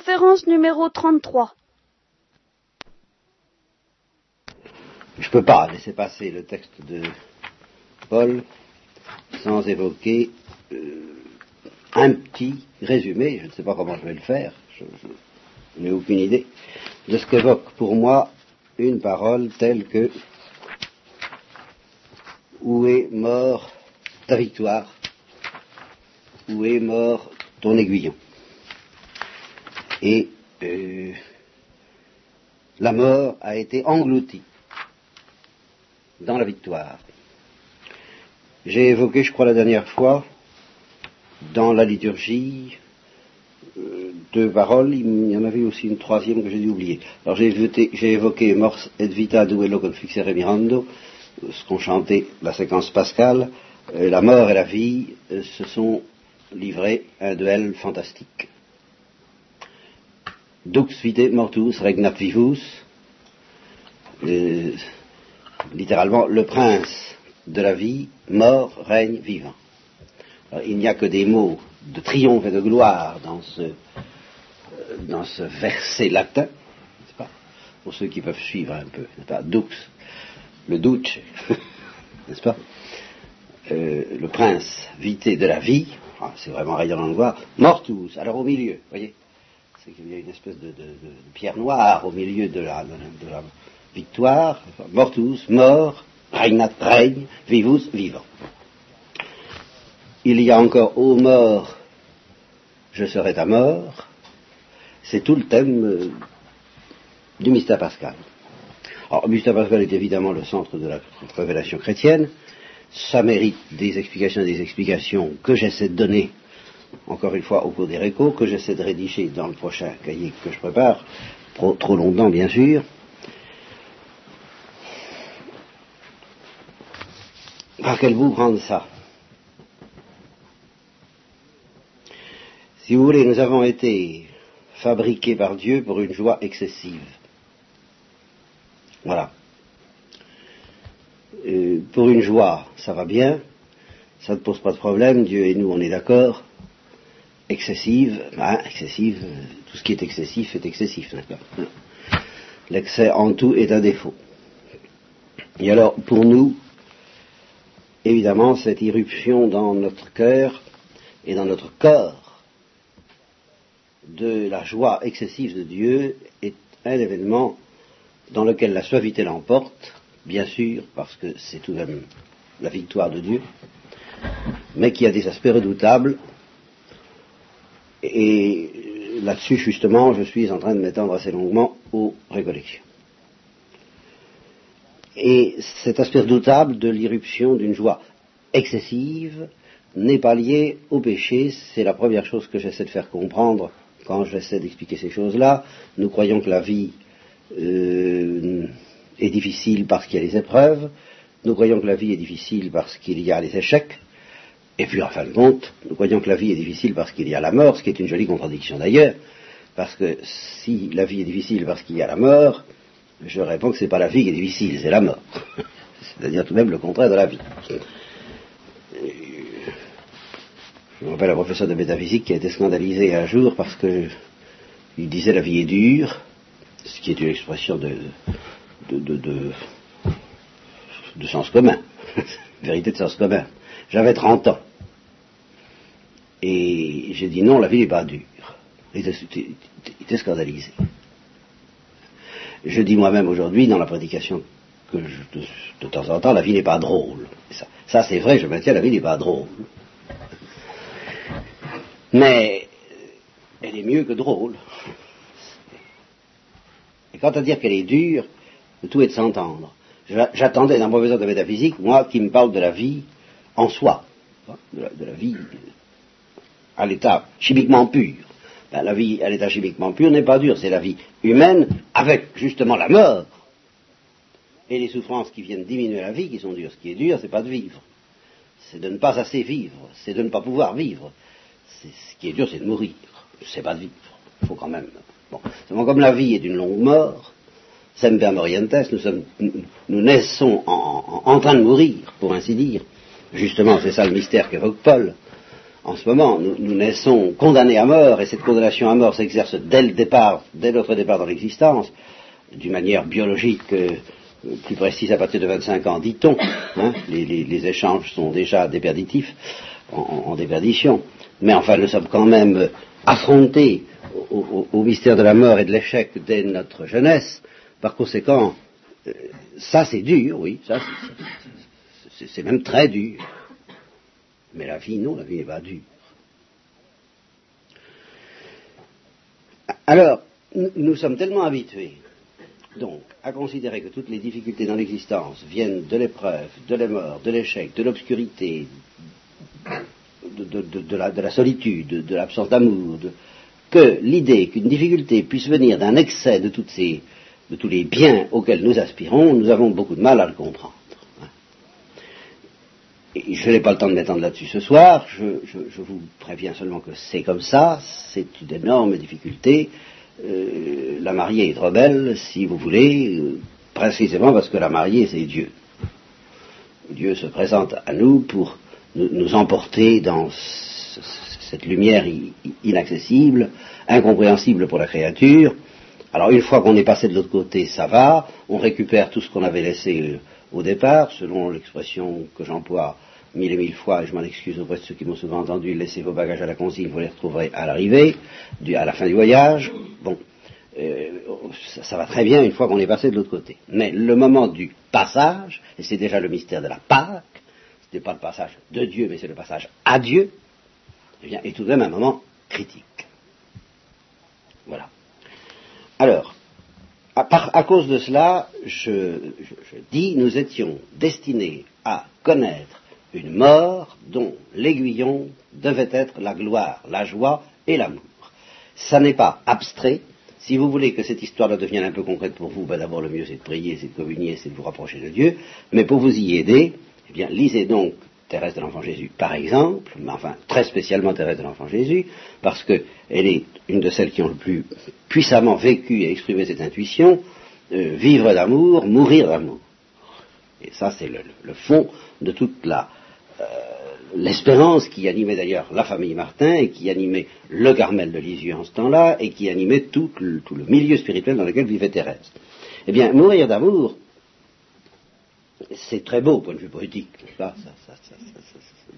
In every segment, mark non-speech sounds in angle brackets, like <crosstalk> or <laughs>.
conférence numéro 33. Je ne peux pas laisser passer le texte de Paul sans évoquer euh, un petit résumé, je ne sais pas comment je vais le faire, je, je n'ai aucune idée, de ce qu'évoque pour moi une parole telle que Où est mort ta victoire? Où est mort ton aiguillon? Et euh, la mort a été engloutie dans la victoire. J'ai évoqué, je crois, la dernière fois, dans la liturgie, euh, deux paroles, il y en avait aussi une troisième que j'ai dû oublier. Alors j'ai évoqué, Mors et vita duello con fixere mirando, ce qu'on chantait, la séquence pascale, euh, la mort et la vie euh, se sont livrés un duel fantastique. Dux vite mortus regnat vivus, littéralement le prince de la vie, mort, règne, vivant. il n'y a que des mots de triomphe et de gloire dans ce, euh, dans ce verset latin, pas, pour ceux qui peuvent suivre un peu, pas, Dux, le duce, <laughs> n'est-ce pas, euh, le prince vité de la vie, c'est vraiment rayonnant de gloire, mortus, alors au milieu, voyez, c'est qu'il y a une espèce de, pierre noire au milieu de la, de la victoire, mortus, mort, regnat, règne, vivus, vivant. Il y a encore ô mort, je serai ta mort. C'est tout le thème euh, du mystère pascal. Alors, le mystère pascal est évidemment le centre de la révélation chrétienne. Ça mérite des explications et des explications que j'essaie de donner, encore une fois, au cours des récos, que j'essaie de rédiger dans le prochain cahier que je prépare, trop, trop longtemps bien sûr. Par quel bout prendre ça? Si vous voulez, nous avons été fabriqués par Dieu pour une joie excessive. Voilà. Euh, pour une joie, ça va bien, ça ne pose pas de problème, Dieu et nous, on est d'accord. Excessive, ben, excessive, tout ce qui est excessif est excessif, d'accord L'excès en tout est un défaut. Et alors, pour nous, évidemment, cette irruption dans notre cœur et dans notre corps de la joie excessive de Dieu est un événement dans lequel la suavité l'emporte, bien sûr, parce que c'est tout de même la victoire de Dieu, mais qui a des aspects redoutables. Et là-dessus, justement, je suis en train de m'étendre assez longuement aux récollections. Et cet aspect redoutable de l'irruption d'une joie excessive n'est pas lié au péché, c'est la première chose que j'essaie de faire comprendre quand j'essaie d'expliquer ces choses-là. Nous croyons que la vie euh, est difficile parce qu'il y a les épreuves, nous croyons que la vie est difficile parce qu'il y a les échecs, et puis en fin de compte, nous croyons que la vie est difficile parce qu'il y a la mort, ce qui est une jolie contradiction d'ailleurs, parce que si la vie est difficile parce qu'il y a la mort, je réponds que ce n'est pas la vie qui est difficile, c'est la mort. <laughs> C'est-à-dire tout de même le contraire de la vie. Je me rappelle un professeur de métaphysique qui a été scandalisé un jour parce que il disait la vie est dure, ce qui est une expression de, de, de, de sens commun, <laughs> vérité de sens commun. J'avais 30 ans. Et j'ai dit non, la vie n'est pas dure. Il était scandalisé je dis moi-même aujourd'hui dans la prédication que je, de, temps en temps, la vie n'est pas drôle. Ça, c'est vrai, je maintiens, la vie n'est pas drôle. Mais elle est mieux que drôle. Et quant à dire qu'elle est dure, tout est de s'entendre. J'attendais d'un professeur de métaphysique, moi, qui me parle de la vie en soi, la, de la vie à l'état chimiquement pur. Ben, la vie à l'état chimiquement pur n'est pas dure, c'est la vie humaine avec justement la mort et les souffrances qui viennent diminuer la vie qui sont dures. Ce qui est dur, c'est pas de vivre, c'est de ne pas assez vivre, c'est de ne pas pouvoir vivre. Ce qui est dur, c'est de mourir, c'est pas de vivre. Il faut quand même. Bon, comme la vie est d'une longue mort, semper morientes, nous, sommes, nous naissons en, en, train de mourir, pour ainsi dire. Justement, c'est ça le mystère qu'évoque Paul en ce moment, nous, naissons condamnés à mort, et cette condamnation à mort s'exerce dès le départ, dès notre départ dans l'existence, d'une manière biologique euh, plus précise à partir de 25 ans, dit-on. Hein, les, échanges sont déjà déperditifs, en, déperdition. Mais enfin, nous sommes quand même affrontés au, mystère de la mort et de l'échec dès notre jeunesse. Par conséquent, euh, ça c'est dur, oui, ça c'est même très dur. Mais la vie, non, la vie n'est pas dure. Alors, nous sommes tellement habitués, à considérer que toutes les difficultés dans l'existence viennent de l'épreuve, de la mort, de l'échec, de l'obscurité, de, la, solitude, de l'absence d'amour, que l'idée qu'une difficulté puisse venir d'un excès de tous les biens auxquels nous aspirons, nous avons beaucoup de mal à le comprendre je n'ai pas le temps de m'étendre là-dessus ce soir, je, vous préviens seulement que c'est comme ça, c'est une énorme difficulté. Euh, la mariée est trop belle, si vous voulez, euh, précisément parce que la mariée, c'est Dieu. Dieu se présente à nous pour nous, emporter dans cette lumière inaccessible, incompréhensible pour la créature. Alors une fois qu'on est passé de l'autre côté, ça va, on récupère tout ce qu'on avait laissé euh, au départ, selon l'expression que j'emploie mille et mille fois, et je m'en excuse auprès de ceux qui m'ont souvent entendu, laissez vos bagages à la consigne, vous les retrouverez à l'arrivée, à la fin du voyage. Bon, euh, ça, va très bien une fois qu'on est passé de l'autre côté. Mais le moment du passage, et c'est déjà le mystère de la Pâque, ce n'est pas le passage de Dieu, mais c'est le passage à Dieu, eh bien, est tout de même un moment critique. Voilà. Alors, à, cause de cela, je, dis, nous étions destinés à connaître une mort dont l'aiguillon devait être la gloire, la joie et l'amour. Ça n'est pas abstrait. Si vous voulez que cette histoire devienne un peu concrète pour vous, ben d'abord le mieux c'est de prier, c'est de communier, c'est de vous rapprocher de Dieu. Mais pour vous y aider, eh bien, lisez donc Thérèse de l'Enfant Jésus, par exemple, mais enfin très spécialement Thérèse de l'Enfant Jésus, parce qu'elle est une de celles qui ont le plus puissamment vécu et exprimé cette intuition, euh, vivre d'amour, mourir d'amour. Et ça, c'est le, fond de toute euh, l'espérance qui animait d'ailleurs la famille Martin et qui animait le Carmel de Lisieux en ce temps-là et qui animait tout le, tout le milieu spirituel dans lequel vivait Thérèse. Eh bien, mourir d'amour, c'est très beau au point de vue poétique, ça, ça,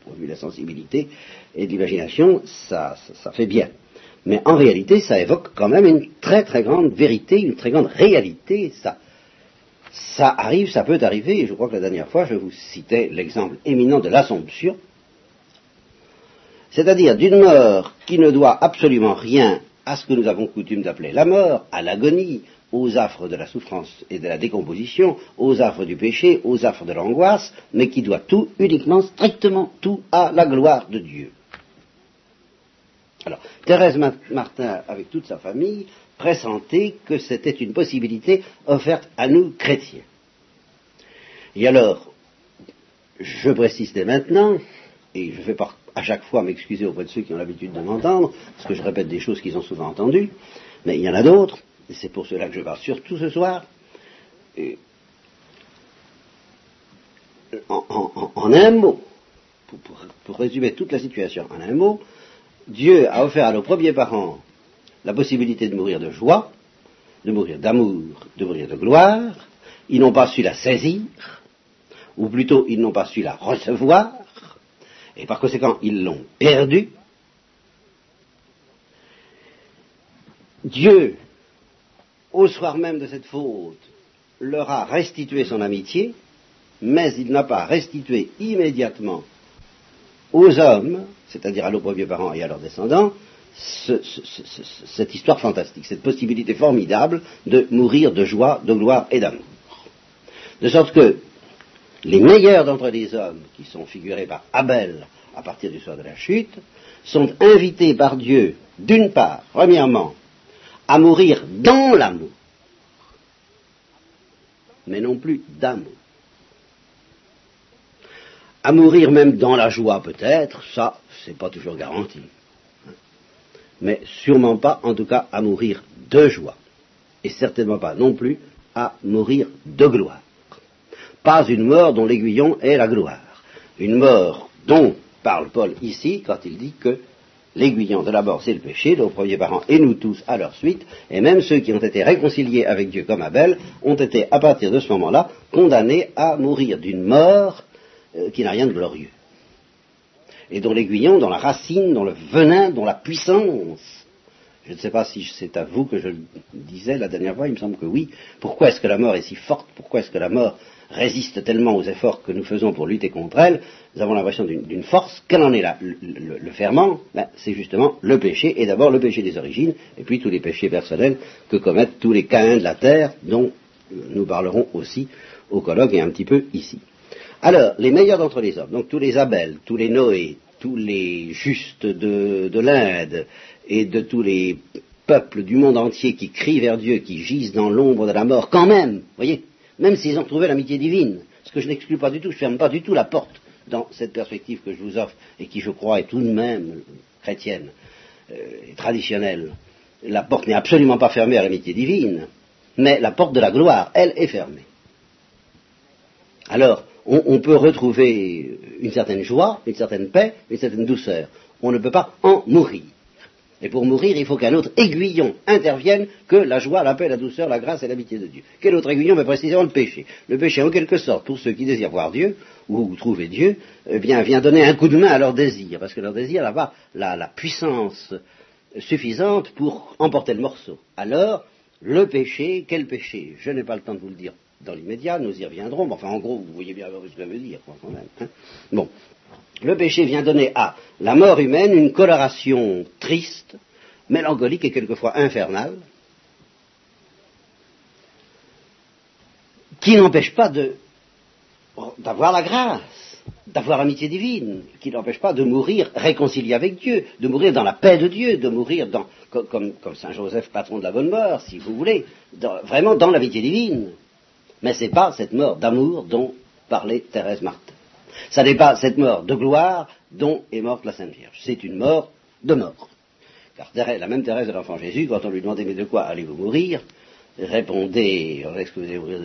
point de vue de la sensibilité et de l'imagination, ça, ça, fait bien. Mais en réalité, ça évoque quand même une très très grande vérité, une très grande réalité. Ça, ça arrive, ça peut arriver, et je crois que la dernière fois, je vous citais l'exemple éminent de l'Assomption, c'est-à-dire d'une mort qui ne doit absolument rien à ce que nous avons coutume d'appeler la mort, à l'agonie, aux affres de la souffrance et de la décomposition, aux affres du péché, aux affres de l'angoisse, mais qui doit tout uniquement, strictement tout à la gloire de Dieu. Alors, Thérèse Martin, avec toute sa famille, pressentait que c'était une possibilité offerte à nous chrétiens. Et alors, je précise dès maintenant, et je vais à chaque fois m'excuser auprès de ceux qui ont l'habitude de m'entendre, parce que je répète des choses qu'ils ont souvent entendues, mais il y en a d'autres, et c'est pour cela que je parle surtout ce soir, en, un mot, pour, résumer toute la situation, en un mot, Dieu a offert à nos premiers parents la possibilité de mourir de joie, de mourir d'amour, de mourir de gloire. Ils n'ont pas su la saisir, ou plutôt ils n'ont pas su la recevoir, et par conséquent ils l'ont perdue. Dieu au soir même de cette faute, leur a restitué son amitié, mais il n'a pas restitué immédiatement aux hommes, c'est-à-dire à nos premiers parents et à leurs descendants, cette histoire fantastique, cette possibilité formidable de mourir de joie, de gloire et d'amour. De sorte que les meilleurs d'entre les hommes, qui sont figurés par Abel à partir du soir de la chute, sont invités par Dieu, d'une part, premièrement, à mourir dans l'amour, mais non plus d'amour. À mourir même dans la joie peut-être, ça, c'est pas toujours garanti. Mais sûrement pas, en tout cas, à mourir de joie. Et certainement pas non plus à mourir de gloire. Pas une mort dont l'aiguillon est la gloire. Une mort dont parle Paul ici quand il dit que l'aiguillon de la mort, c'est le péché, nos premiers parents et nous tous à leur suite, et même ceux qui ont été réconciliés avec Dieu comme Abel, ont été à partir de ce moment-là condamnés à mourir d'une mort euh, qui n'a rien de glorieux. Et dont l'aiguillon, dont la racine, dont le venin, dont la puissance, je ne sais pas si c'est à vous que je le disais la dernière fois, il me semble que oui. Pourquoi est-ce que la mort est si forte? Pourquoi est-ce que la mort résiste tellement aux efforts que nous faisons pour lutter contre elle? Nous avons l'impression d'une force. Quel en est là le, ferment? Ben, C'est justement le péché, et d'abord le péché des origines, et puis tous les péchés personnels que commettent tous les Caïns de la terre, dont nous parlerons aussi au colloque et un petit peu ici. Alors, les meilleurs d'entre les hommes, donc tous les Abel, tous les Noé, tous les justes de l'Inde, et de tous les peuples du monde entier qui crient vers Dieu, qui gisent dans l'ombre de la mort, quand même, voyez, même s'ils ont trouvé l'amitié divine, ce que je n'exclus pas du tout, je ne ferme pas du tout la porte dans cette perspective que je vous offre et qui, je crois, est tout de même chrétienne euh, et traditionnelle. La porte n'est absolument pas fermée à l'amitié divine, mais la porte de la gloire, elle, est fermée. Alors, on peut retrouver une certaine joie, une certaine paix, une certaine douceur. On ne peut pas en mourir. Et pour mourir, il faut qu'un autre aiguillon intervienne que la joie, la paix, la douceur, la grâce et l'amitié de Dieu. Quel autre aiguillon Mais précisément le péché. Le péché, en quelque sorte, pour ceux qui désirent voir Dieu, ou trouver Dieu, eh bien, vient donner un coup de main à leur désir, parce que leur désir n'a pas la, puissance suffisante pour emporter le morceau. Alors, le péché, quel péché? Je n'ai pas le temps de vous le dire dans l'immédiat, nous y reviendrons, enfin, en gros, vous voyez bien ce que ça veut dire, quand même. Hein. bon, le péché vient donner à la mort humaine une coloration triste, mélancolique et quelquefois infernale, qui n'empêche pas d'avoir la grâce, d'avoir l'amitié divine, qui n'empêche pas de mourir réconcilié avec Dieu, de mourir dans la paix de Dieu, de mourir comme, Saint Joseph, patron de la bonne mort, si vous voulez, vraiment dans l'amitié divine. Mais ce n'est pas cette mort d'amour dont parlait Thérèse Martin. Ce n'est pas cette mort de gloire dont est morte la Sainte Vierge. C'est une mort de mort. Car la même Thérèse de l'Enfant Jésus, quand on lui demandait mais de quoi allez-vous mourir, répondait est-ce que vous allez mourir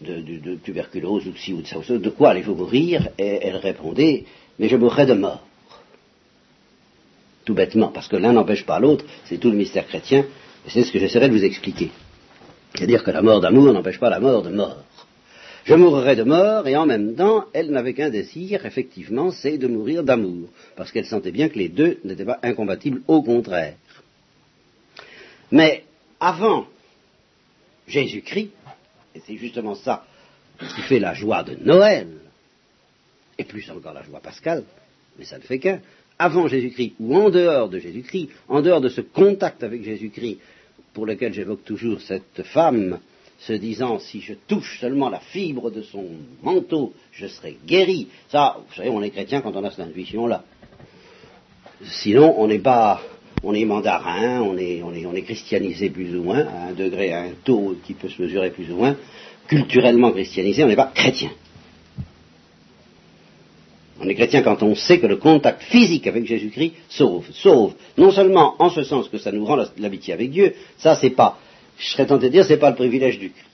de, tuberculose ou de ci ou de ça ou de quoi allez-vous mourir Et elle répondait mais je mourrai de mort. Tout bêtement, parce que l'un n'empêche pas l'autre, c'est tout le mystère chrétien, et c'est ce que j'essaierai de vous expliquer. C'est-à-dire que la mort d'amour n'empêche pas la mort de mort. Je mourrai de mort, et en même temps, elle n'avait qu'un désir, effectivement, c'est de mourir d'amour, parce qu'elle sentait bien que les deux n'étaient pas incompatibles, au contraire. Mais avant Jésus-Christ, et c'est justement ça qui fait la joie de Noël, et plus encore la joie pascale, mais ça ne fait qu'un, avant Jésus-Christ ou en dehors de Jésus-Christ, en dehors de ce contact avec Jésus-Christ, pour lequel j'évoque toujours cette femme se disant si je touche seulement la fibre de son manteau, je serai guéri. Ça, vous savez, on est chrétien quand on a cette intuition-là. Sinon, on n'est pas, on est mandarin, on est, on est, on est christianisé plus ou moins, à un degré, à un taux qui peut se mesurer plus ou moins, culturellement christianisé, on n'est pas chrétien. On est chrétien quand on sait que le contact physique avec Jésus-Christ sauve. Sauve. Non seulement en ce sens que ça nous rend l'amitié avec Dieu, ça c'est pas je serais tenté de dire, ce n'est pas le privilège du Christ.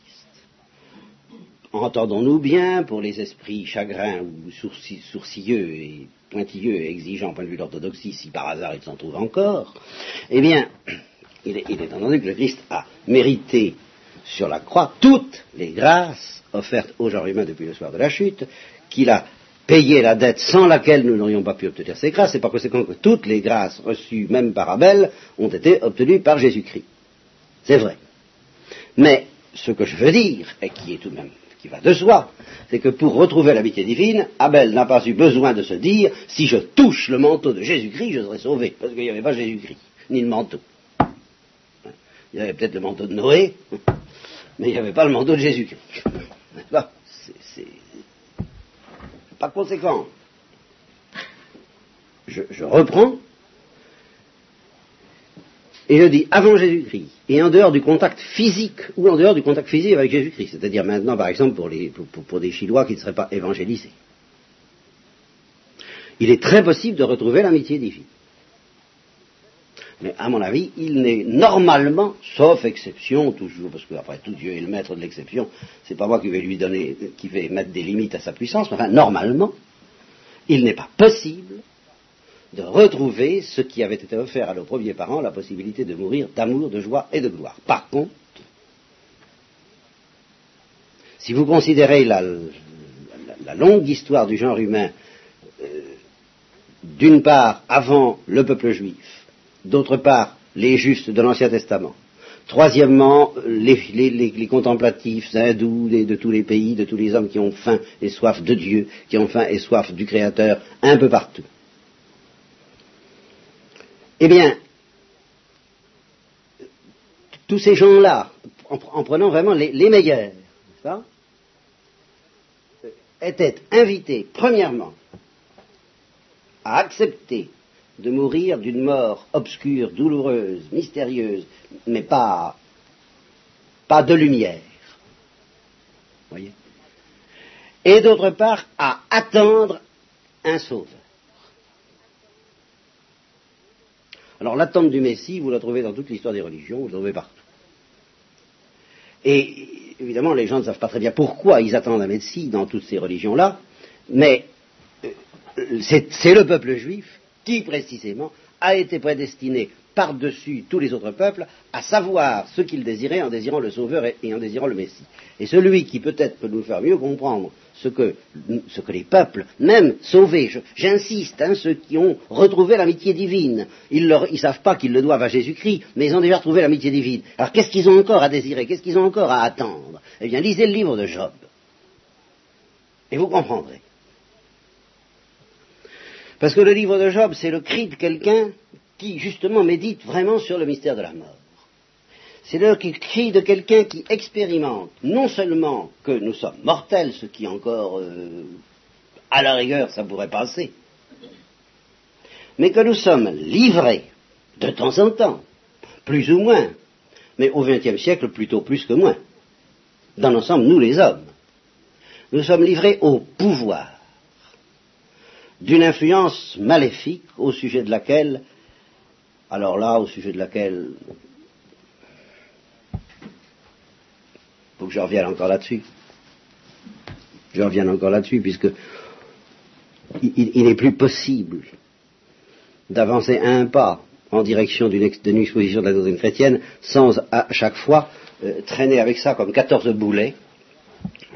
Entendons-nous bien, pour les esprits chagrins ou sourcilleux et pointilleux et exigeants au point de vue de l'orthodoxie, si par hasard il s'en trouve encore, eh bien, il est, entendu que le Christ a mérité sur la croix toutes les grâces offertes au genre humain depuis le soir de la chute, qu'il a payé la dette sans laquelle nous n'aurions pas pu obtenir ces grâces, et par conséquent que toutes les grâces reçues, même par Abel, ont été obtenues par Jésus-Christ. C'est vrai. Mais ce que je veux dire, et qui est tout de même qui va de soi, c'est que pour retrouver l'amitié divine, Abel n'a pas eu besoin de se dire si je touche le manteau de Jésus-Christ, je serai sauvé, parce qu'il n'y avait pas Jésus-Christ, ni le manteau. Il y avait peut-être le manteau de Noé, mais il n'y avait pas le manteau de Jésus-Christ. C'est pas conséquent. je reprends et je dis avant Jésus-Christ, et en dehors du contact physique, ou en dehors du contact physique avec Jésus-Christ, c'est-à-dire maintenant par exemple pour, les, pour, des Chinois qui ne seraient pas évangélisés. Il est très possible de retrouver l'amitié divine. Mais à mon avis, il n'est normalement, sauf exception toujours, parce qu'après tout Dieu est le maître de l'exception, c'est pas moi qui vais lui donner, qui vais mettre des limites à sa puissance, mais enfin normalement, il n'est pas possible de retrouver ce qui avait été offert à nos premiers parents, la possibilité de mourir d'amour, de joie et de gloire. Par contre, si vous considérez la, longue histoire du genre humain, euh, d'une part avant le peuple juif, d'autre part les justes de l'Ancien Testament, Troisièmement, les, contemplatifs hindous de, tous les pays, de tous les hommes qui ont faim et soif de Dieu, qui ont faim et soif du Créateur, un peu partout. Eh bien, tous ces gens-là, en, prenant vraiment les, meilleurs, étaient invités, premièrement, à accepter de mourir d'une mort obscure, douloureuse, mystérieuse, mais pas, de lumière. Voyez? Et d'autre part, à attendre un sauveur. Alors l'attente du Messie, vous la trouvez dans toute l'histoire des religions, vous la trouvez partout. Et évidemment, les gens ne savent pas très bien pourquoi ils attendent un Messie dans toutes ces religions-là, mais euh, c'est le peuple juif qui précisément a été prédestiné par-dessus tous les autres peuples à savoir ce qu'il désirait en désirant le Sauveur et, en désirant le Messie. Et celui qui peut-être peut nous faire mieux comprendre ce que, ce que les peuples, même sauvés, j'insiste, hein, ceux qui ont retrouvé l'amitié divine, ils ne savent pas qu'ils le doivent à Jésus-Christ, mais ils ont déjà retrouvé l'amitié divine. Alors qu'est-ce qu'ils ont encore à désirer? Qu'est-ce qu'ils ont encore à attendre? Eh bien, lisez le livre de Job. Et vous comprendrez. Parce que le livre de Job, c'est le cri de quelqu'un qui, justement, médite vraiment sur le mystère de la mort. C'est le cri de quelqu'un qui expérimente non seulement que nous sommes mortels, ce qui encore, euh, à la rigueur, ça pourrait passer, mais que nous sommes livrés, de temps en temps, plus ou moins, mais au XXe siècle plutôt plus que moins, dans l'ensemble, nous les hommes, nous sommes livrés au pouvoir d'une influence maléfique au sujet de laquelle, alors là, au sujet de laquelle, faut que je revienne encore là-dessus. Je reviens encore là-dessus, puisque il, n'est plus possible d'avancer un pas en direction d'une exposition de la doctrine chrétienne sans à chaque fois euh, traîner avec ça comme quatorze boulets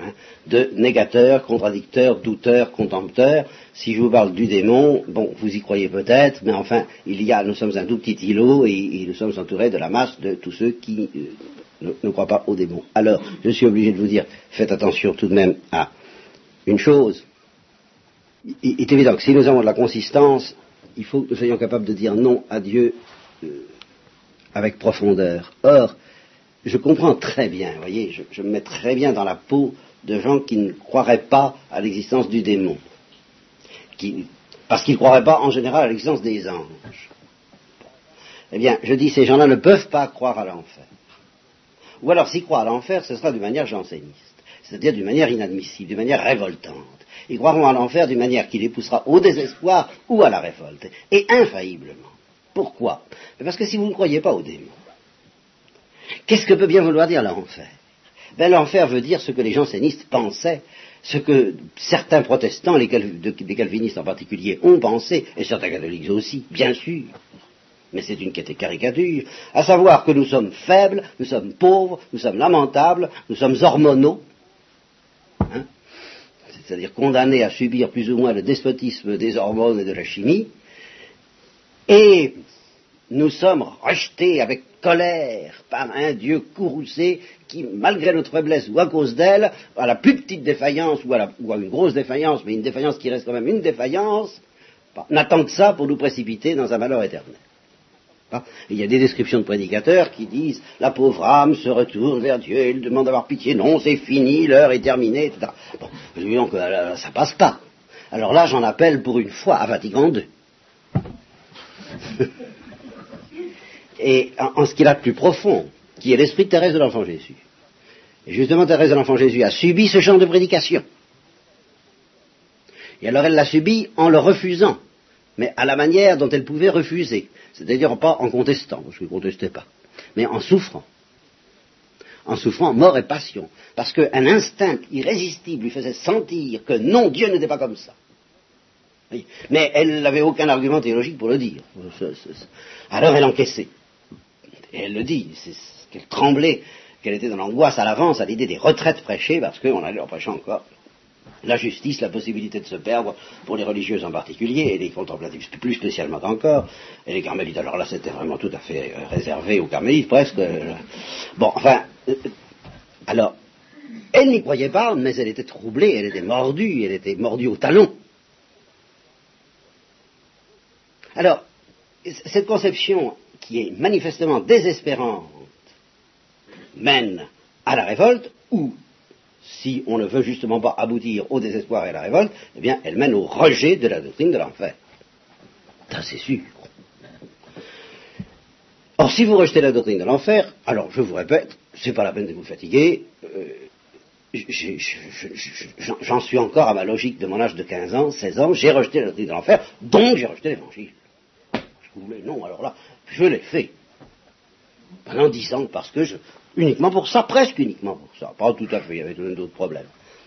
Hein, de négateurs, contradicteurs, douteurs, contempteurs. Si je vous parle du démon, bon, vous y croyez peut-être, mais enfin, il y a, nous sommes un tout petit îlot et, nous sommes entourés de la masse de tous ceux qui euh, ne, croient pas au démon. Alors, je suis obligé de vous dire, faites attention tout de même à une chose. Il, est évident que si nous avons de la consistance, il faut que nous soyons capables de dire non à Dieu euh, avec profondeur. Or, je comprends très bien, vous voyez, je, me mets très bien dans la peau de gens qui ne croiraient pas à l'existence du démon, parce qu'ils ne croiraient pas en général à l'existence des anges. Eh bien, je dis, ces gens-là ne peuvent pas croire à l'enfer. Ou alors, s'ils croient à l'enfer, ce sera d'une manière janséniste, c'est-à-dire d'une manière inadmissible, d'une manière révoltante. Ils croiront à l'enfer d'une manière qui les poussera au désespoir ou à la révolte, et infailliblement. Pourquoi? Parce que si vous ne croyez pas au démon, Qu'est-ce que peut bien vouloir dire l'enfer? Ben, L'enfer veut dire ce que les jansénistes pensaient, ce que certains protestants, les, calvinistes en particulier, ont pensé, et certains catholiques aussi, bien sûr. Mais c'est une caricature, à savoir que nous sommes faibles, nous sommes pauvres, nous sommes lamentables, nous sommes hormonaux, hein. C'est-à-dire condamnés à subir plus ou moins le despotisme des hormones et de la chimie, et nous sommes rejetés avec colère par un Dieu courroucé qui, malgré notre faiblesse ou à cause d'elle, à la plus petite défaillance ou à, une grosse défaillance, mais une défaillance qui reste quand même une défaillance, n'attend que ça pour nous précipiter dans un malheur éternel. Il y a des descriptions de prédicateurs qui disent la pauvre âme se retourne vers Dieu, il demande d'avoir pitié, non, c'est fini, l'heure est terminée, etc. Bon, disons que euh, ça passe pas. Alors là, j'en appelle pour une fois à Vatican II. <laughs> et en, ce qu'il a de plus profond, qui est l'esprit de Thérèse de l'Enfant Jésus. Et justement, Thérèse de l'Enfant Jésus a subi ce genre de prédication. Et alors elle l'a subi en le refusant, mais à la manière dont elle pouvait refuser. C'est-à-dire pas en contestant, parce qu'elle ne contestait pas, mais en souffrant. En souffrant mort et passion. Parce qu'un instinct irrésistible lui faisait sentir que non, Dieu n'était pas comme ça. Mais elle n'avait aucun argument théologique pour le dire. Alors elle encaissait. Et elle le dit, c'est qu'elle tremblait, qu'elle était dans l'angoisse à l'avance à l'idée des retraites prêchées, parce qu'on allait leur prêcher encore la justice, la possibilité de se perdre, pour les religieuses en particulier, et les contemplatifs plus spécialement encore, et les carmélites, alors là c'était vraiment tout à fait euh, réservé aux carmélites presque. Euh, bon, enfin, euh, alors, elle n'y croyait pas, mais elle était troublée, elle était mordue, elle était mordue au talon. Alors, cette conception qui est manifestement désespérante mène à la révolte, ou, si on ne veut justement pas aboutir au désespoir et à la révolte, eh bien, elle mène au rejet de la doctrine de l'enfer. Ça, c'est sûr. Or, si vous rejetez la doctrine de l'enfer, alors je vous répète, c'est pas la peine de vous fatiguer, euh, j'en suis encore à ma logique de mon âge de 15 ans, 16 ans, j'ai rejeté la doctrine de l'enfer, donc j'ai rejeté l'évangile. Non, alors là, je l'ai fait. Pendant 10 ans, parce que je, uniquement pour ça, presque uniquement pour ça, pas tout à fait, il y avait d'autres problèmes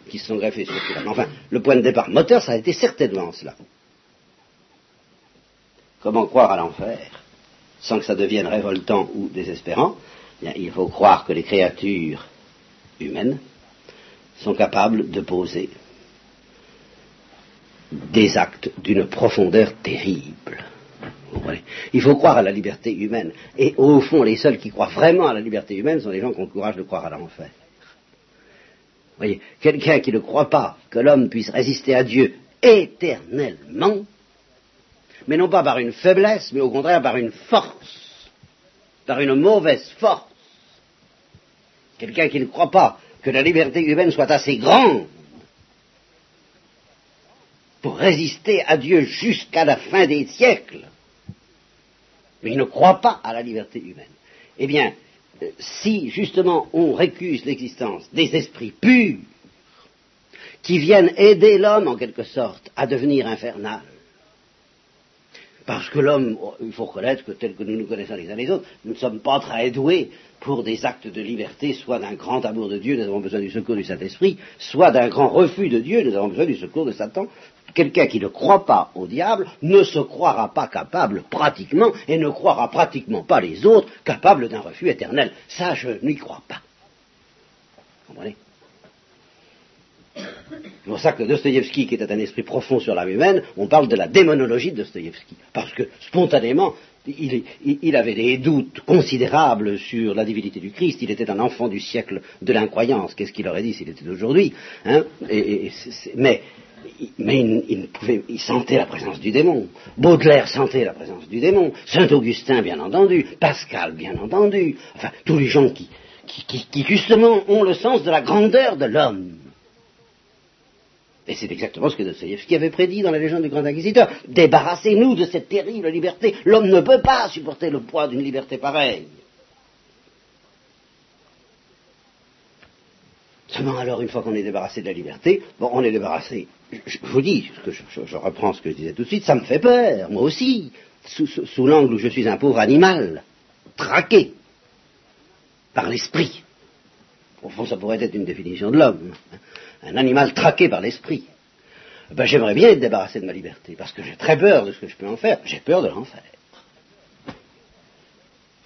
qui se sont greffés sur cela. Mais enfin, le point de départ moteur, ça a été certainement cela. Comment croire à l'enfer sans que ça devienne révoltant ou désespérant? Eh Il faut croire que les créatures humaines sont capables de poser des actes d'une profondeur terrible. Il faut croire à la liberté humaine. Et au fond, les seuls qui croient vraiment à la liberté humaine sont les gens qui ont le courage de croire à l'enfer. Voyez, quelqu'un qui ne croit pas que l'homme puisse résister à Dieu éternellement, mais non pas par une faiblesse, mais au contraire par une force, par une mauvaise force. Quelqu'un qui ne croit pas que la liberté humaine soit assez grande pour résister à Dieu jusqu'à la fin des siècles, mais il ne croit pas à la liberté humaine. Eh bien, euh, si justement on récuse l'existence des esprits purs, qui viennent aider l'homme en quelque sorte à devenir infernal, parce que l'homme, il faut reconnaître que tel que nous nous connaissons les uns les autres, nous ne sommes pas très doués pour des actes de liberté, soit d'un grand amour de Dieu, nous avons besoin du secours du Saint-Esprit, soit d'un grand refus de Dieu, nous avons besoin du secours de Satan. Quelqu'un qui ne croit pas au diable ne se croira pas capable pratiquement et ne croira pratiquement pas les autres capables d'un refus éternel. Ça, je n'y crois pas. Vous comprenez? C'est pour ça que Dostoïevski, qui était un esprit profond sur l'âme humaine, on parle de la démonologie de Dostoïevski. Parce que spontanément, il, avait des doutes considérables sur la divinité du Christ. Il était un enfant du siècle de l'incroyance. Qu'est-ce qu'il aurait dit s'il était d'aujourd'hui hein? Mais, il, il, sentait la présence du démon. Baudelaire sentait la présence du démon. Saint Augustin, bien entendu. Pascal, bien entendu. Enfin, tous les gens qui justement ont le sens de la grandeur de l'homme. Et c'est exactement ce que Dostoevsky avait prédit dans la légende du grand inquisiteur. Débarrassez-nous de cette terrible liberté. L'homme ne peut pas supporter le poids d'une liberté pareille. Seulement alors, une fois qu'on est débarrassé de la liberté, bon, on est débarrassé. Je, vous dis, je, reprends ce que je disais tout de suite, ça me fait peur, moi aussi, sous, sous l'angle où je suis un pauvre animal, traqué par l'esprit. Au fond, ça pourrait être une définition de l'homme un animal traqué par l'esprit, ben, j'aimerais bien être débarrassé de ma liberté, parce que j'ai très peur de ce que je peux en faire. J'ai peur de l'enfer.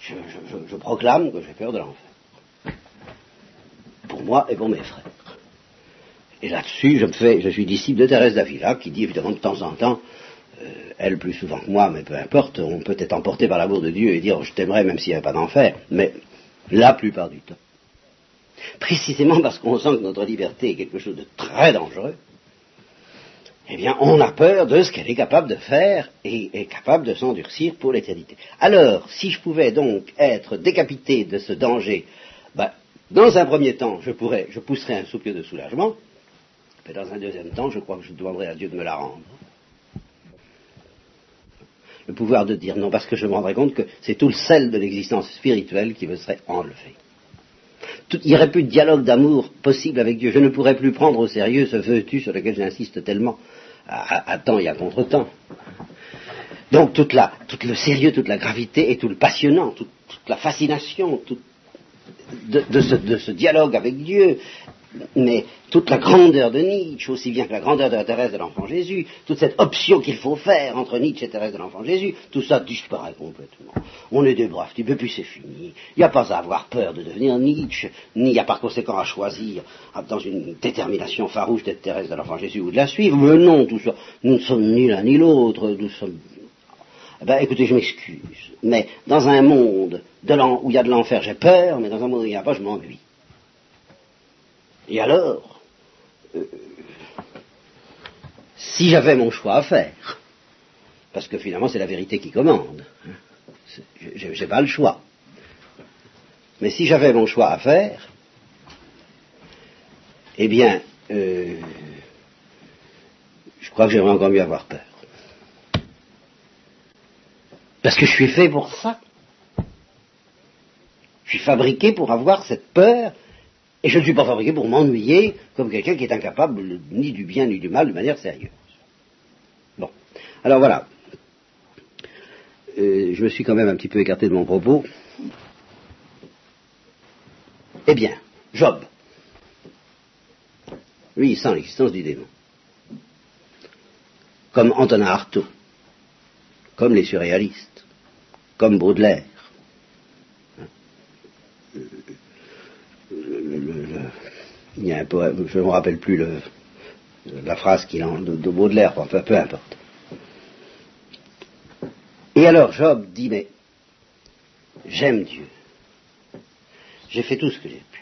Je, proclame que j'ai peur de l'enfer. Pour moi et pour mes frères. Et là-dessus, je me fais, je suis disciple de Thérèse d'Avila, qui dit évidemment de temps en temps, euh, elle plus souvent que moi, mais peu importe, on peut être emporté par l'amour de Dieu et dire je t'aimerais même s'il n'y avait pas d'enfer, mais la plupart du temps, précisément parce qu'on sent que notre liberté est quelque chose de très dangereux, eh bien, on a peur de ce qu'elle est capable de faire et est capable de s'endurcir pour l'éternité. Alors, si je pouvais donc être décapité de ce danger, ben, dans un premier temps, je pourrais, je pousserais un soupir de soulagement, mais dans un deuxième temps, je crois que je demanderais à Dieu de me la rendre. Le pouvoir de dire non, parce que je me rendrais compte que c'est tout le sel de l'existence spirituelle qui me serait enlevé il n'y aurait plus de dialogue d'amour possible avec Dieu. Je ne pourrais plus prendre au sérieux ce veux-tu sur lequel j'insiste tellement à, temps et à contre-temps. Donc toute la, tout le sérieux, toute la gravité et tout le passionnant, toute, la fascination, de, ce, dialogue avec Dieu, mais toute la grandeur de Nietzsche, aussi bien que la grandeur de la Thérèse de l'enfant Jésus, toute cette option qu'il faut faire entre Nietzsche et Thérèse de l'enfant Jésus, tout ça disparaît complètement. On est des braves types, et puis c'est fini. Il n'y a pas à avoir peur de devenir Nietzsche, ni a par conséquent à choisir dans une détermination farouche d'être Thérèse de l'enfant Jésus ou de la suivre. Mais non, tout ça, nous ne sommes ni l'un ni l'autre, nous sommes eh ben, écoutez, je m'excuse, mais dans un monde où il y a de l'enfer, j'ai peur, mais dans un monde où il n'y a pas, je m'ennuie. Et alors, euh, si j'avais mon choix à faire, parce que finalement c'est la vérité qui commande, hein, je n'ai pas le choix, mais si j'avais mon choix à faire, eh bien, euh, je crois que j'aimerais encore mieux avoir peur. Parce que je suis fait pour ça. Je suis fabriqué pour avoir cette peur et je ne suis pas fabriqué pour m'ennuyer comme quelqu'un qui est incapable ni du bien ni du mal de manière sérieuse. Bon. Alors voilà. Euh, je me suis quand même un petit peu écarté de mon propos. Eh bien, Job. Lui, il sent l'existence du démon. Comme Antonin Artaud. Comme les surréalistes. Comme Baudelaire il y a un poème, je ne me rappelle plus la phrase qu'il a de, de Baudelaire, enfin peu importe. Et alors Job dit, mais j'aime Dieu. J'ai fait tout ce que j'ai pu.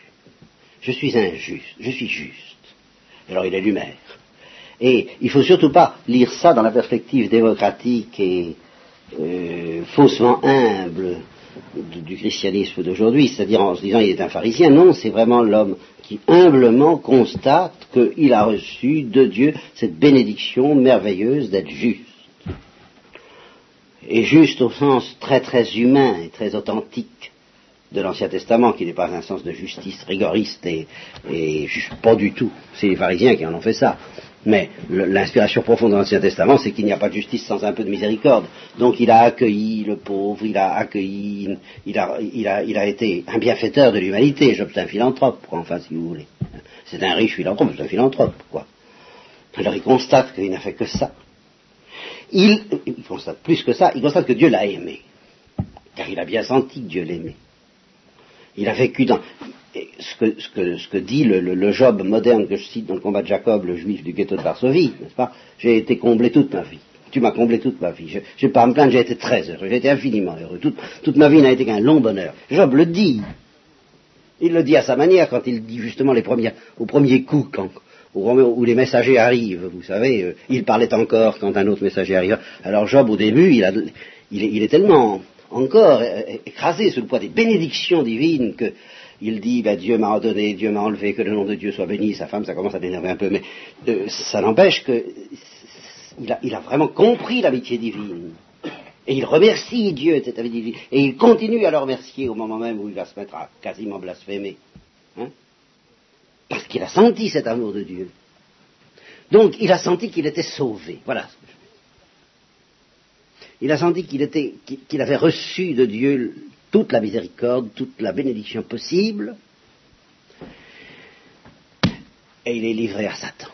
Je suis injuste, je suis juste. Alors il est lumière. Et il ne faut surtout pas lire ça dans la perspective démocratique et euh, faussement humble du christianisme d'aujourd'hui, c'est-à-dire en se disant il est un pharisien. Non, c'est vraiment l'homme qui humblement constate qu'il a reçu de Dieu cette bénédiction merveilleuse d'être juste. Et juste au sens très très humain et très authentique de l'Ancien Testament, qui n'est pas un sens de justice rigoriste et, et pas du tout. C'est les pharisiens qui en ont fait ça. Mais l'inspiration profonde de l'Ancien Testament, c'est qu'il n'y a pas de justice sans un peu de miséricorde. Donc il a accueilli le pauvre, il a accueilli, il a, été un bienfaiteur de l'humanité. Job, c'est un philanthrope, quoi, enfin, si vous voulez. C'est un riche philanthrope, c'est un philanthrope, quoi. Alors il constate qu'il n'a fait que ça. Il, il constate plus que ça, il constate que Dieu l'a aimé. Car il a bien senti que Dieu l'aimait. Il a vécu dans ce que, dit le, Job moderne que je cite dans le combat de Jacob, le juif du ghetto de Varsovie, n'est-ce pas? J'ai été comblé toute ma vie. Tu m'as comblé toute ma vie. Je n'ai pas à me plaindre, j'ai été très heureux, j'ai été infiniment heureux. Toute, ma vie n'a été qu'un long bonheur. Job le dit. Il le dit à sa manière quand il dit justement les au premier coup, quand, où les messagers arrivent, vous savez, euh, il parlait encore quand un autre messager arrive. Alors Job, au début, il est tellement encore écrasé sous le poids des bénédictions divines que il dit ben, Dieu m'a ordonné, Dieu m'a enlevé, que le nom de Dieu soit béni. Sa femme, ça commence à l'énerver un peu, mais euh, ça n'empêche qu'il a, il a vraiment compris l'amitié divine. Et il remercie Dieu de cette amitié divine. Et il continue à le remercier au moment même où il va se mettre à quasiment blasphémer. Hein Parce qu'il a senti cet amour de Dieu. Donc il a senti qu'il était sauvé. Voilà il a senti qu'il avait reçu de Dieu toute la miséricorde, toute la bénédiction possible, et il est livré à Satan.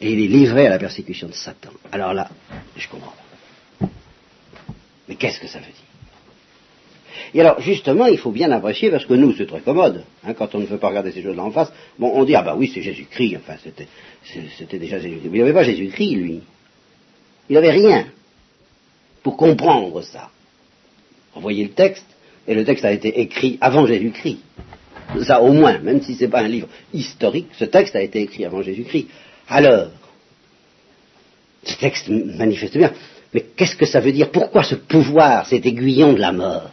Et il est livré à la persécution de Satan. Alors là, je comprends Mais qu'est-ce que ça veut dire? Et alors, justement, il faut bien apprécier, parce que nous, c'est très commode, hein, quand on ne veut pas regarder ces choses-là en face. Bon, on dit, ah bah oui, c'est Jésus-Christ, enfin, c'était déjà Jésus-Christ. Mais il n'y avait pas Jésus-Christ, lui. Il n'avait rien pour comprendre ça. Envoyez le texte, et le texte a été écrit avant Jésus-Christ. Ça au moins, même si ce n'est pas un livre historique, ce texte a été écrit avant Jésus-Christ. Alors, ce texte manifeste bien. Mais qu'est-ce que ça veut dire? Pourquoi ce pouvoir, cet aiguillon de la mort?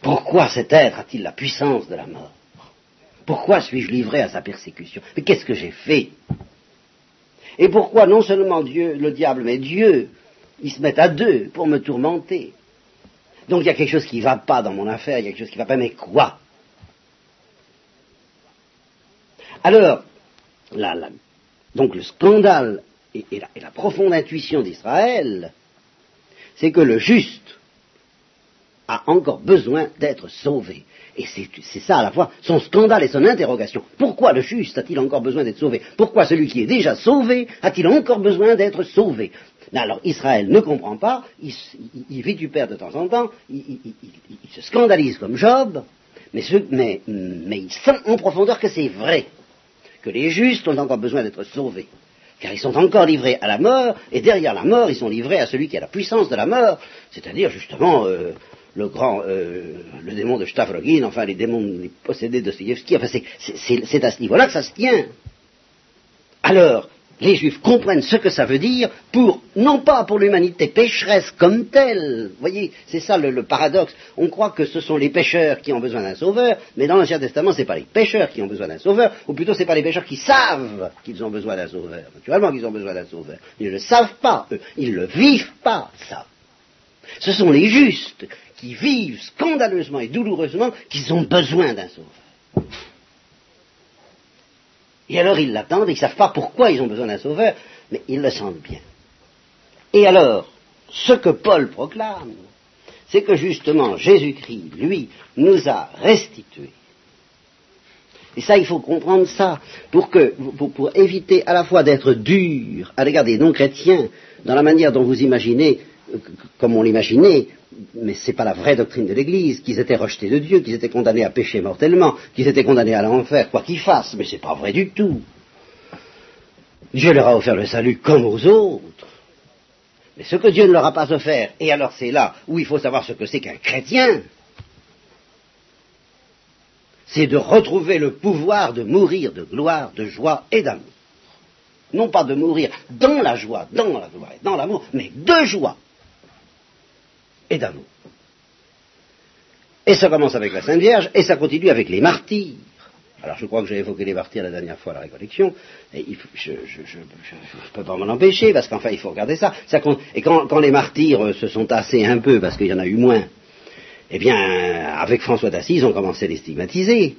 Pourquoi cet être a-t-il la puissance de la mort? Pourquoi suis-je livré à sa persécution? Mais qu'est-ce que j'ai fait? Et pourquoi non seulement Dieu, le diable, mais Dieu, ils se mettent à deux pour me tourmenter donc il y a quelque chose qui ne va pas dans mon affaire, il y a quelque chose qui ne va pas, mais quoi? Alors, donc le scandale et, la, profonde intuition d'Israël, c'est que le juste a encore besoin d'être sauvé. Et c'est ça à la fois son scandale et son interrogation. Pourquoi le juste a-t-il encore besoin d'être sauvé? Pourquoi celui qui est déjà sauvé a-t-il encore besoin d'être sauvé? Alors Israël ne comprend pas, il, il, vitupère de temps en temps, il, se scandalise comme Job, mais il sent en profondeur que c'est vrai, que les justes ont encore besoin d'être sauvés. Car ils sont encore livrés à la mort, et derrière la mort, ils sont livrés à celui qui a la puissance de la mort, c'est-à-dire justement euh, le grand, euh, le démon de Stavrogin, enfin les démons les possédés de Dostoevsky, enfin c'est à ce niveau-là que ça se tient. Alors, les juifs comprennent ce que ça veut dire pour, non pas pour l'humanité pécheresse comme telle, vous voyez, c'est ça le, paradoxe, on croit que ce sont les pécheurs qui ont besoin d'un sauveur, mais dans l'Ancien Testament, ce n'est pas les pécheurs qui ont besoin d'un sauveur, ou plutôt ce n'est pas les pécheurs qui savent qu'ils ont besoin d'un sauveur, naturellement qu'ils ont besoin d'un sauveur, ils ne le savent pas, eux, ils ne le vivent pas, ça. Ce sont les justes qui vivent scandaleusement et douloureusement qu'ils ont besoin d'un sauveur. Et alors ils l'attendent, ils ne savent pas pourquoi ils ont besoin d'un sauveur, mais ils le sentent bien. Et alors, ce que Paul proclame, c'est que justement Jésus-Christ, lui, nous a restitués. Et ça, il faut comprendre ça, pour, pour éviter à la fois d'être dur à l'égard des non-chrétiens, dans la manière dont vous imaginez, comme on l'imaginait, mais ce n'est pas la vraie doctrine de l'Église, qu'ils étaient rejetés de Dieu, qu'ils étaient condamnés à pécher mortellement, qu'ils étaient condamnés à l'enfer, quoi qu'ils fassent, mais ce n'est pas vrai du tout. Dieu leur a offert le salut comme aux autres. Mais ce que Dieu ne leur a pas offert, et alors c'est là où il faut savoir ce que c'est qu'un chrétien, c'est de retrouver le pouvoir de mourir de gloire, de joie et d'amour. Non pas de mourir dans la joie, dans la gloire et dans l'amour, mais de joie et d'amour. Et ça commence avec la Sainte Vierge, et ça continue avec les martyrs. Alors je crois que j'ai évoqué les martyrs la dernière fois à la récollection, et je ne peux pas m'en empêcher, parce qu'enfin il faut regarder ça. et quand, les martyrs se sont tassés un peu, parce qu'il y en a eu moins, eh bien, avec François d'Assise, on commençait à les stigmatiser.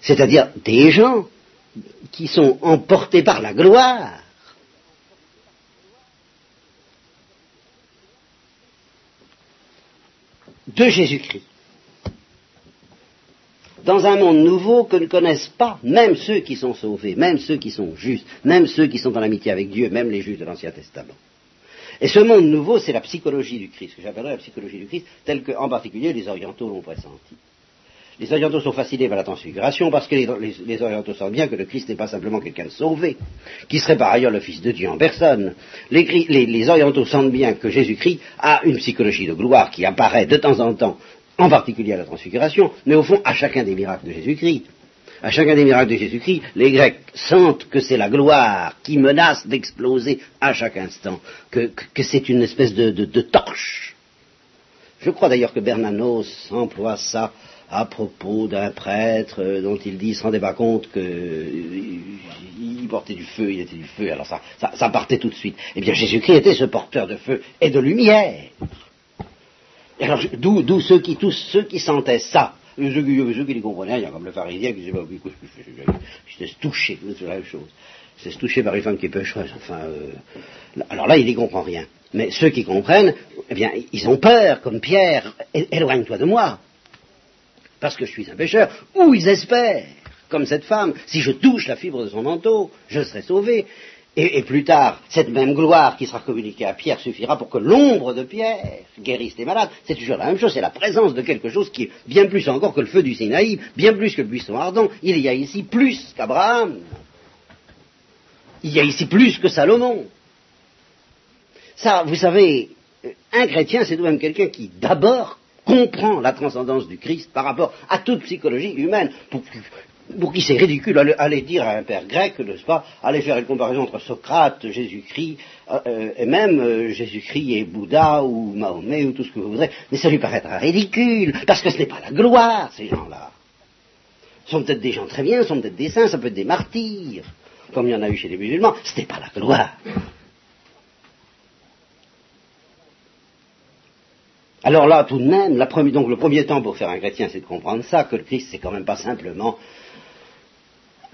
C'est-à-dire des gens qui sont emportés par la gloire, de Jésus-Christ. Dans un monde nouveau que ne connaissent pas même ceux qui sont sauvés, même ceux qui sont justes, même ceux qui sont en amitié avec Dieu, même les justes de l'Ancien Testament. Et ce monde nouveau, c'est la psychologie du Christ, que j'appellerais la psychologie du Christ, telle que, en particulier, les orientaux l'ont pressenti. Les orientaux sont fascinés par la transfiguration parce que les, orientaux savent bien que le Christ n'est pas simplement quelqu'un de sauvé, qui serait par ailleurs le Fils de Dieu en personne. Les, orientaux sentent bien que Jésus-Christ a une psychologie de gloire qui apparaît de temps en temps, en particulier à la transfiguration, mais au fond à chacun des miracles de Jésus-Christ. À chacun des miracles de Jésus-Christ, les Grecs sentent que c'est la gloire qui menace d'exploser à chaque instant, que, c'est une espèce de torche. Je crois d'ailleurs que Bernanos emploie ça à propos d'un prêtre euh, dont il dit, il se rendait pas compte qu'il euh, portait du feu, il était du feu, alors ça, partait tout de suite. Eh bien, Jésus-Christ était ce porteur de feu et de lumière. Alors, d'où ceux qui, tous ceux qui sentaient ça, ceux, ceux qui les comprenaient rien, comme le pharisien qui disait, bah, écoute, je se touché, c'est la même chose. C'est se toucher par une femme qui est pécheresse, enfin, euh, alors là, il n'y comprend rien. Mais ceux qui comprennent, eh bien, ils ont peur, comme Pierre, éloigne-toi de moi parce que je suis un pécheur, ou ils espèrent, comme cette femme, si je touche la fibre de son manteau, je serai sauvé. Et, plus tard, cette même gloire qui sera communiquée à Pierre suffira pour que l'ombre de Pierre guérisse les malades. C'est toujours la même chose, c'est la présence de quelque chose qui est bien plus encore que le feu du Sinaï, bien plus que le buisson ardent. Il y a ici plus qu'Abraham. Il y a ici plus que Salomon. Ça, vous savez, un chrétien, c'est tout de même quelqu'un qui d'abord comprend la transcendance du Christ par rapport à toute psychologie humaine. Pour, qui c'est ridicule aller dire à un père grec, n'est-ce pas, aller faire une comparaison entre Socrate, Jésus-Christ, euh, et même euh, Jésus-Christ et Bouddha ou Mahomet ou tout ce que vous voudrez, mais ça lui paraîtra ridicule, parce que ce n'est pas la gloire, ces gens-là. Ce sont peut-être des gens très bien, ce sont peut-être des saints, ça peut être des martyrs, comme il y en a eu chez les musulmans, ce n'est pas la gloire. Alors là, tout de même, donc le premier temps pour faire un chrétien, c'est de comprendre ça, que le Christ, c'est quand même pas simplement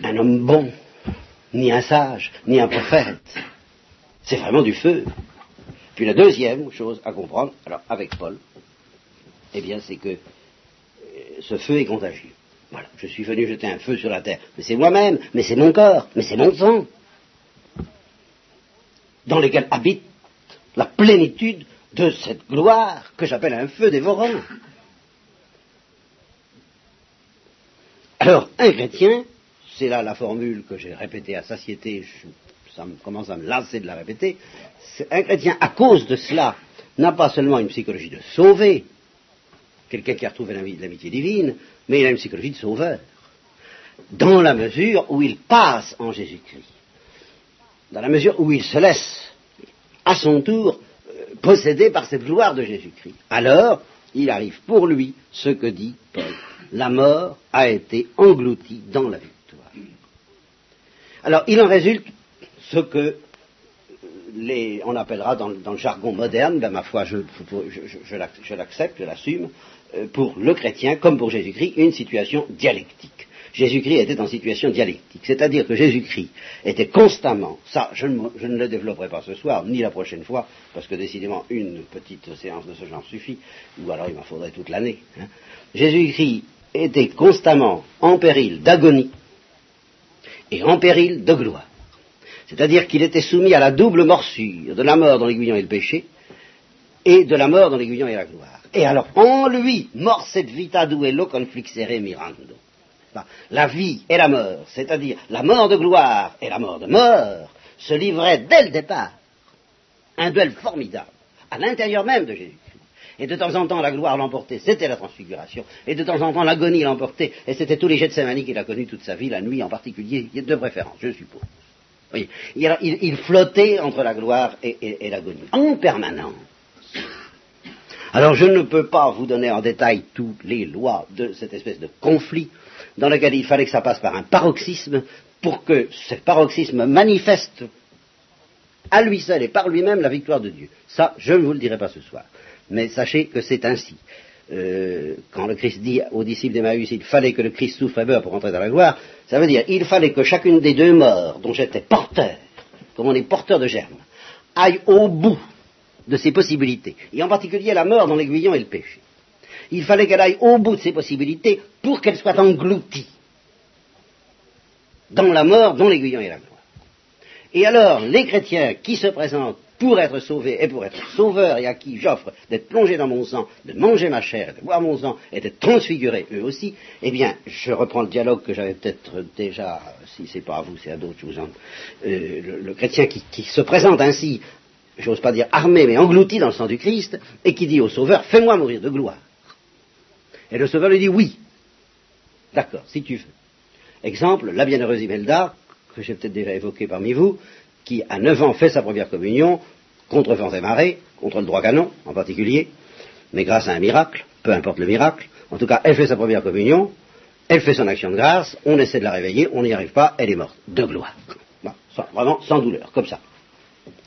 un homme bon, ni un sage, ni un prophète. C'est vraiment du feu. Puis la deuxième chose à comprendre, alors avec Paul, Eh bien, c'est que euh, ce feu est contagieux. Voilà, je suis venu jeter un feu sur la terre. Mais c'est moi-même, mais c'est mon corps, mais c'est mon sang, dans lesquels habite la plénitude de cette gloire que j'appelle un feu dévorant. Alors, un chrétien, c'est là la formule que j'ai répétée à satiété, ça commence à me lasser de la répéter, un chrétien, à cause de cela, n'a pas seulement une psychologie de sauver, quelqu'un qui a retrouvé l'amitié divine, mais il a une psychologie de sauveur, dans la mesure où il passe en Jésus-Christ, dans la mesure où il se laisse, à son tour, posséder par cette gloire de Jésus-Christ. Alors, il arrive pour lui ce que dit Paul. La mort a été engloutie dans la victoire. Alors, il en résulte ce que on appellera dans, le jargon moderne, ben, ma foi, je, l'accepte, je l'assume, euh, pour le chrétien, comme pour Jésus-Christ, une situation dialectique. Jésus-Christ était en situation dialectique, c'est-à-dire que Jésus-Christ était constamment, ça je ne, le développerai pas ce soir, ni la prochaine fois, parce que décidément une petite séance de ce genre suffit, ou alors il m'en faudrait toute l'année. Hein. Jésus-Christ était constamment en péril d'agonie et en péril de gloire. C'est-à-dire qu'il était soumis à la double morsure de la mort dans l'aiguillon et le péché, et de la mort dans l'aiguillon et la gloire. Et alors, en lui, mort cette vita duello conflixere mirando. La vie et la mort, c'est-à-dire la mort de gloire et la mort de mort, se livraient dès le départ. Un duel formidable, à l'intérieur même de Jésus. Et de temps en temps, la gloire l'emportait, c'était la transfiguration. Et de temps en temps, l'agonie l'emportait, et c'était tous les jets de Saint-Mani qu'il a connus toute sa vie, la nuit en particulier, de préférence, je suppose. Il, flottait entre la gloire et, l'agonie, en permanence. Alors je ne peux pas vous donner en détail toutes les lois de cette espèce de conflit dans lequel il fallait que ça passe par un paroxysme pour que ce paroxysme manifeste à lui seul et par lui-même la victoire de Dieu. Ça, je ne vous le dirai pas ce soir. Mais sachez que c'est ainsi. Euh, quand le Christ dit aux disciples d'Emmaüs, il fallait que le Christ souffre et meure pour entrer dans la gloire, ça veut dire il fallait que chacune des deux morts dont j'étais porteur, comme on est porteur de germes, aille au bout de ses possibilités, et en particulier la mort dans l'aiguillon et le péché. Il fallait qu'elle aille au bout de ses possibilités pour qu'elle soit engloutie dans la mort, dans l'aiguillon et la gloire. Et alors, les chrétiens qui se présentent pour être sauvés et pour être sauveurs et à qui j'offre d'être plongés dans mon sang, de manger ma chair de boire mon sang et d'être transfigurés eux aussi, eh bien, je reprends le dialogue que j'avais peut-être déjà, si c'est pas à vous, c'est à d'autres, je vous en... Euh, le, chrétien qui, se présente ainsi, j'ose pas dire armé, mais englouti dans le sang du Christ, et qui dit au Sauveur, fais-moi mourir de gloire. Et le Sauveur lui dit oui. D'accord, si tu veux. Exemple, la bienheureuse Imelda, que j'ai peut-être déjà évoqué parmi vous, qui à 9 ans fait sa première communion, contre vents et marées, contre le droit canon en particulier, mais grâce à un miracle, peu importe le miracle, en tout cas elle fait sa première communion, elle fait son action de grâce, on essaie de la réveiller, on n'y arrive pas, elle est morte, de gloire. vraiment sans douleur, comme ça.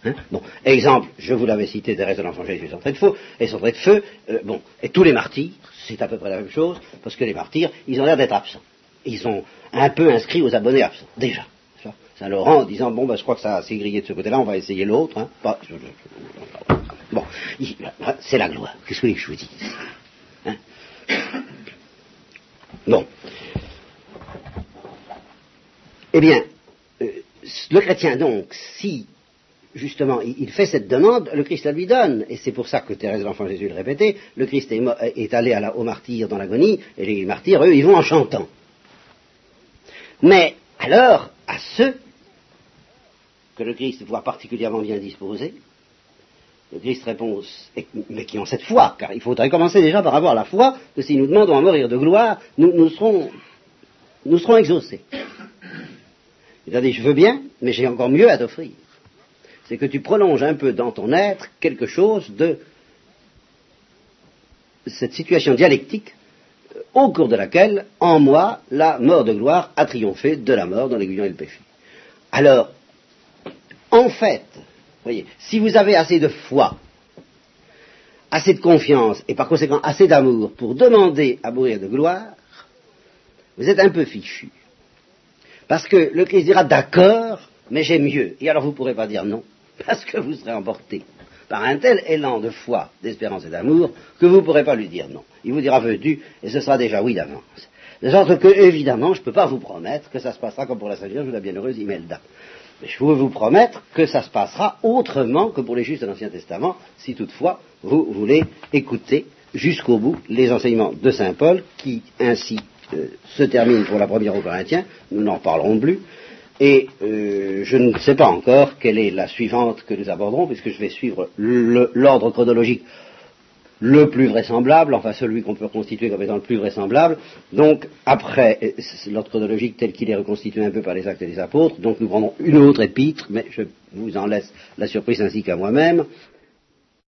Hein? Bon, exemple, je vous l'avais cité, Thérèse de l'Enfant Jésus son trait de feu, et son trait de feu, euh, bon, et tous les martyrs, c'est à peu près la même chose, parce que les martyrs, ils ont l'air d'être absents. Ils sont un peu inscrits aux abonnés absents, déjà. Saint-Laurent en disant bon ben je crois que ça s'est grillé de ce côté-là, on va essayer l'autre. Hein. bon, c'est la gloire. Qu'est-ce que je vous dis hein? Bon. Eh bien, euh, le chrétien donc, si justement il, fait cette demande, le Christ la lui donne. Et c'est pour ça que Thérèse l'Enfant Jésus le répétait, le Christ est, allé à la, au martyr dans l'agonie, et les martyrs, eux, ils vont en chantant. Mais alors, à ceux que le Christ voit particulièrement bien disposé. Le Christ répond, mais qui ont cette foi, car il faudrait commencer déjà par avoir la foi que si nous demandons à mourir de gloire, nous, serons, nous serons exaucés. Il a dit, je veux bien, mais j'ai encore mieux à t'offrir. C'est que tu prolonges un peu dans ton être quelque chose de cette situation dialectique euh, au cours de laquelle, en moi, la mort de gloire a triomphé de la mort dans l'aiguillon et le péché. Alors, en fait, voyez, si vous avez assez de foi, assez de confiance et par conséquent assez d'amour pour demander à mourir de gloire, vous êtes un peu fichu. Parce que le Christ dira d'accord, mais j'ai mieux. Et alors vous ne pourrez pas dire non, parce que vous serez emporté par un tel élan de foi, d'espérance et d'amour, que vous ne pourrez pas lui dire non. Il vous dira veux-tu, et ce sera déjà oui d'avance. De sorte que, évidemment, je ne peux pas vous promettre que ça se passera comme pour la Sainte Vierge ou la Bienheureuse Imelda. Mais je peux vous promettre que ça se passera autrement que pour les justes de l'Ancien Testament, si toutefois vous voulez écouter jusqu'au bout les enseignements de Saint Paul, qui ainsi euh, se terminent pour la première aux Corinthiens, nous n'en parlerons plus, et euh, je ne sais pas encore quelle est la suivante que nous aborderons, puisque je vais suivre l'ordre chronologique le plus vraisemblable, enfin celui qu'on peut reconstituer comme étant le plus vraisemblable. Donc, après euh, l'ordre chronologique tel qu'il est reconstitué un peu par les actes des apôtres, donc nous prendrons une autre épître, mais je vous en laisse la surprise ainsi qu'à moi-même.